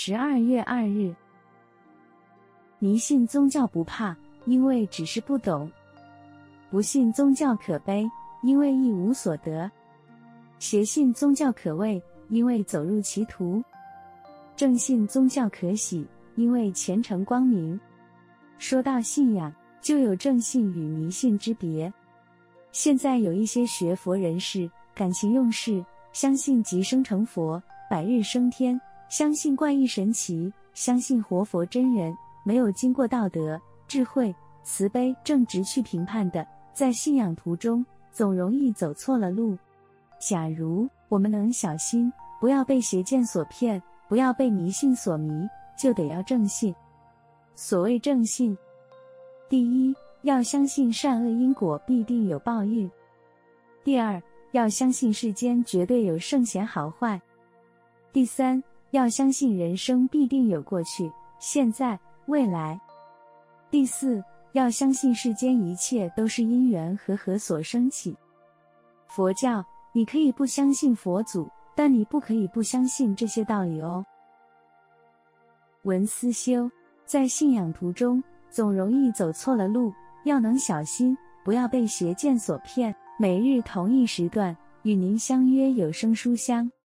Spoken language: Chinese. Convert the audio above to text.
十二月二日，迷信宗教不怕，因为只是不懂；不信宗教可悲，因为一无所得；邪信宗教可畏，因为走入歧途；正信宗教可喜，因为前程光明。说到信仰，就有正信与迷信之别。现在有一些学佛人士，感情用事，相信即生成佛，百日升天，相信怪异神奇，相信活佛真人，没有经过道德、智慧、慈悲、正直去评判的，在信仰途中总容易走错了路。假如我们能小心，不要被邪见所骗，不要被迷信所迷，就得要正信。所谓正信，第一，要相信善恶因果必定有报应；第二，要相信世间绝对有圣贤好坏；第三，要相信人生必定有过去、现在、未来；第四，要相信世间一切都是因缘和合所生起。佛教，你可以不相信佛祖，但你不可以不相信这些道理哦。文思修。在信仰途中，总容易走错了路，要能小心，不要被邪见所骗。每日同一时段，与您相约有声书香。